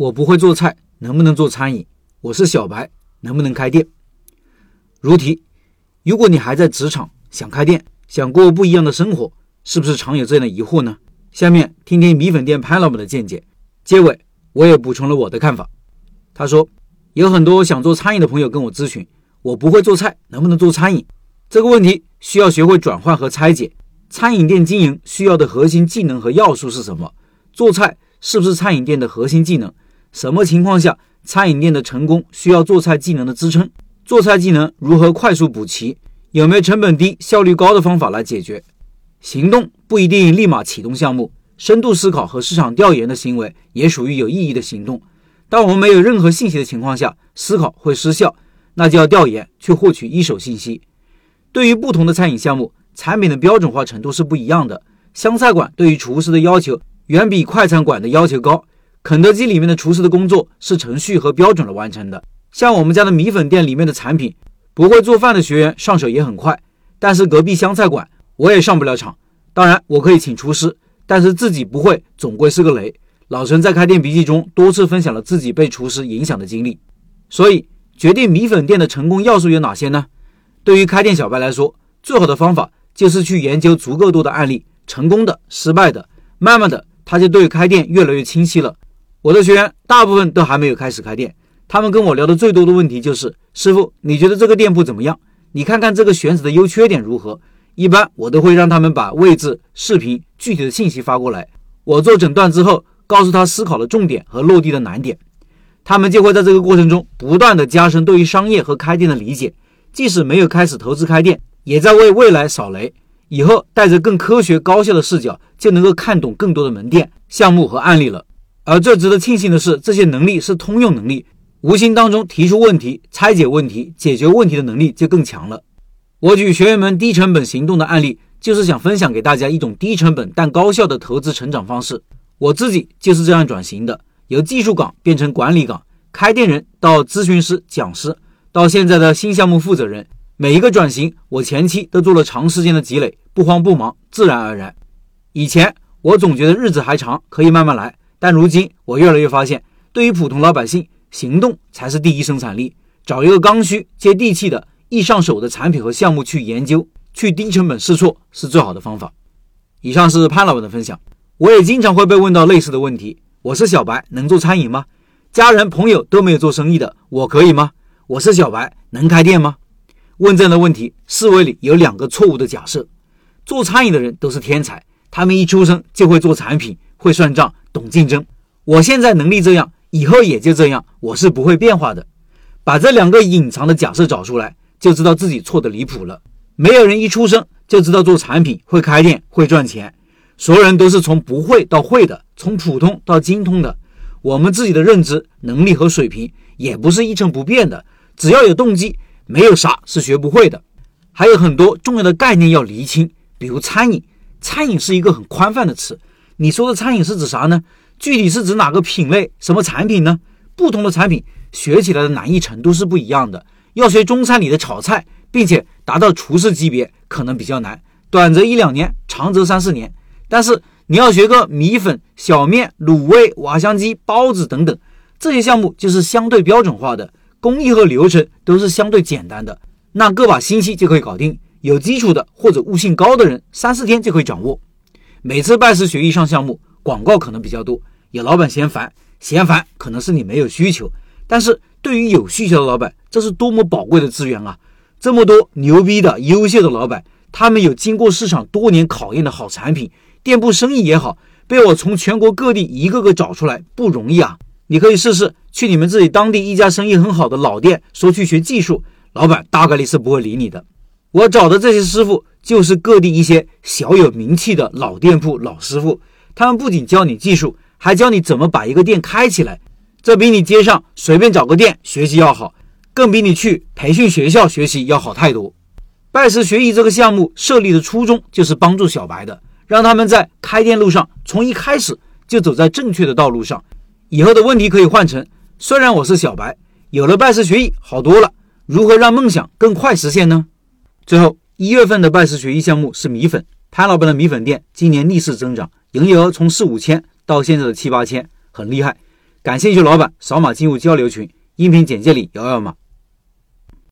我不会做菜，能不能做餐饮？我是小白，能不能开店？如题：如果你还在职场，想开店，想过不一样的生活，是不是常有这样的疑惑呢？下面听听米粉店潘老板的见解。结尾我也补充了我的看法。他说，有很多想做餐饮的朋友跟我咨询，我不会做菜，能不能做餐饮？这个问题需要学会转换和拆解。餐饮店经营需要的核心技能和要素是什么？做菜是不是餐饮店的核心技能？什么情况下餐饮店的成功需要做菜技能的支撑？做菜技能如何快速补齐？有没有成本低、效率高的方法来解决？行动不一定立马启动项目，深度思考和市场调研的行为也属于有意义的行动。当我们没有任何信息的情况下，思考会失效，那就要调研去获取一手信息。对于不同的餐饮项目，产品的标准化程度是不一样的。湘菜馆对于厨师的要求远比快餐馆的要求高。肯德基里面的厨师的工作是程序和标准的完成的，像我们家的米粉店里面的产品，不会做饭的学员上手也很快。但是隔壁湘菜馆我也上不了场，当然我可以请厨师，但是自己不会总归是个雷。老陈在开店笔记中多次分享了自己被厨师影响的经历，所以决定米粉店的成功要素有哪些呢？对于开店小白来说，最好的方法就是去研究足够多的案例，成功的、失败的，慢慢的他就对开店越来越清晰了。我的学员大部分都还没有开始开店，他们跟我聊的最多的问题就是：师傅，你觉得这个店铺怎么样？你看看这个选址的优缺点如何？一般我都会让他们把位置、视频、具体的信息发过来，我做诊断之后，告诉他思考的重点和落地的难点，他们就会在这个过程中不断的加深对于商业和开店的理解，即使没有开始投资开店，也在为未来扫雷。以后带着更科学高效的视角，就能够看懂更多的门店、项目和案例了。而这值得庆幸的是，这些能力是通用能力，无形当中提出问题、拆解问题、解决问题的能力就更强了。我举学员们低成本行动的案例，就是想分享给大家一种低成本但高效的投资成长方式。我自己就是这样转型的，由技术岗变成管理岗，开店人到咨询师、讲师，到现在的新项目负责人，每一个转型，我前期都做了长时间的积累，不慌不忙，自然而然。以前我总觉得日子还长，可以慢慢来。但如今，我越来越发现，对于普通老百姓，行动才是第一生产力。找一个刚需、接地气的、易上手的产品和项目去研究，去低成本试错，是最好的方法。以上是潘老板的分享。我也经常会被问到类似的问题：我是小白，能做餐饮吗？家人朋友都没有做生意的，我可以吗？我是小白，能开店吗？问这样的问题，思维里有两个错误的假设：做餐饮的人都是天才，他们一出生就会做产品。会算账，懂竞争。我现在能力这样，以后也就这样，我是不会变化的。把这两个隐藏的假设找出来，就知道自己错的离谱了。没有人一出生就知道做产品、会开店、会赚钱，所有人都是从不会到会的，从普通到精通的。我们自己的认知能力和水平也不是一成不变的，只要有动机，没有啥是学不会的。还有很多重要的概念要厘清，比如餐饮，餐饮是一个很宽泛的词。你说的餐饮是指啥呢？具体是指哪个品类、什么产品呢？不同的产品学起来的难易程度是不一样的。要学中餐里的炒菜，并且达到厨师级别，可能比较难，短则一两年，长则三四年。但是你要学个米粉、小面、卤味、瓦香鸡、包子等等，这些项目就是相对标准化的，工艺和流程都是相对简单的，那个把星期就可以搞定。有基础的或者悟性高的人，三四天就可以掌握。每次拜师学艺上项目，广告可能比较多，有老板嫌烦，嫌烦可能是你没有需求。但是对于有需求的老板，这是多么宝贵的资源啊！这么多牛逼的、优秀的老板，他们有经过市场多年考验的好产品，店铺生意也好，被我从全国各地一个个找出来，不容易啊！你可以试试去你们自己当地一家生意很好的老店，说去学技术，老板大概率是不会理你的。我找的这些师傅。就是各地一些小有名气的老店铺、老师傅，他们不仅教你技术，还教你怎么把一个店开起来。这比你街上随便找个店学习要好，更比你去培训学校学习要好太多。拜师学艺这个项目设立的初衷就是帮助小白的，让他们在开店路上从一开始就走在正确的道路上。以后的问题可以换成：虽然我是小白，有了拜师学艺好多了，如何让梦想更快实现呢？最后。一月份的拜师学艺项目是米粉，潘老板的米粉店今年逆势增长，营业额从四五千到现在的七八千，很厉害。感兴趣老板扫码进入交流群，音频简介里摇摇码。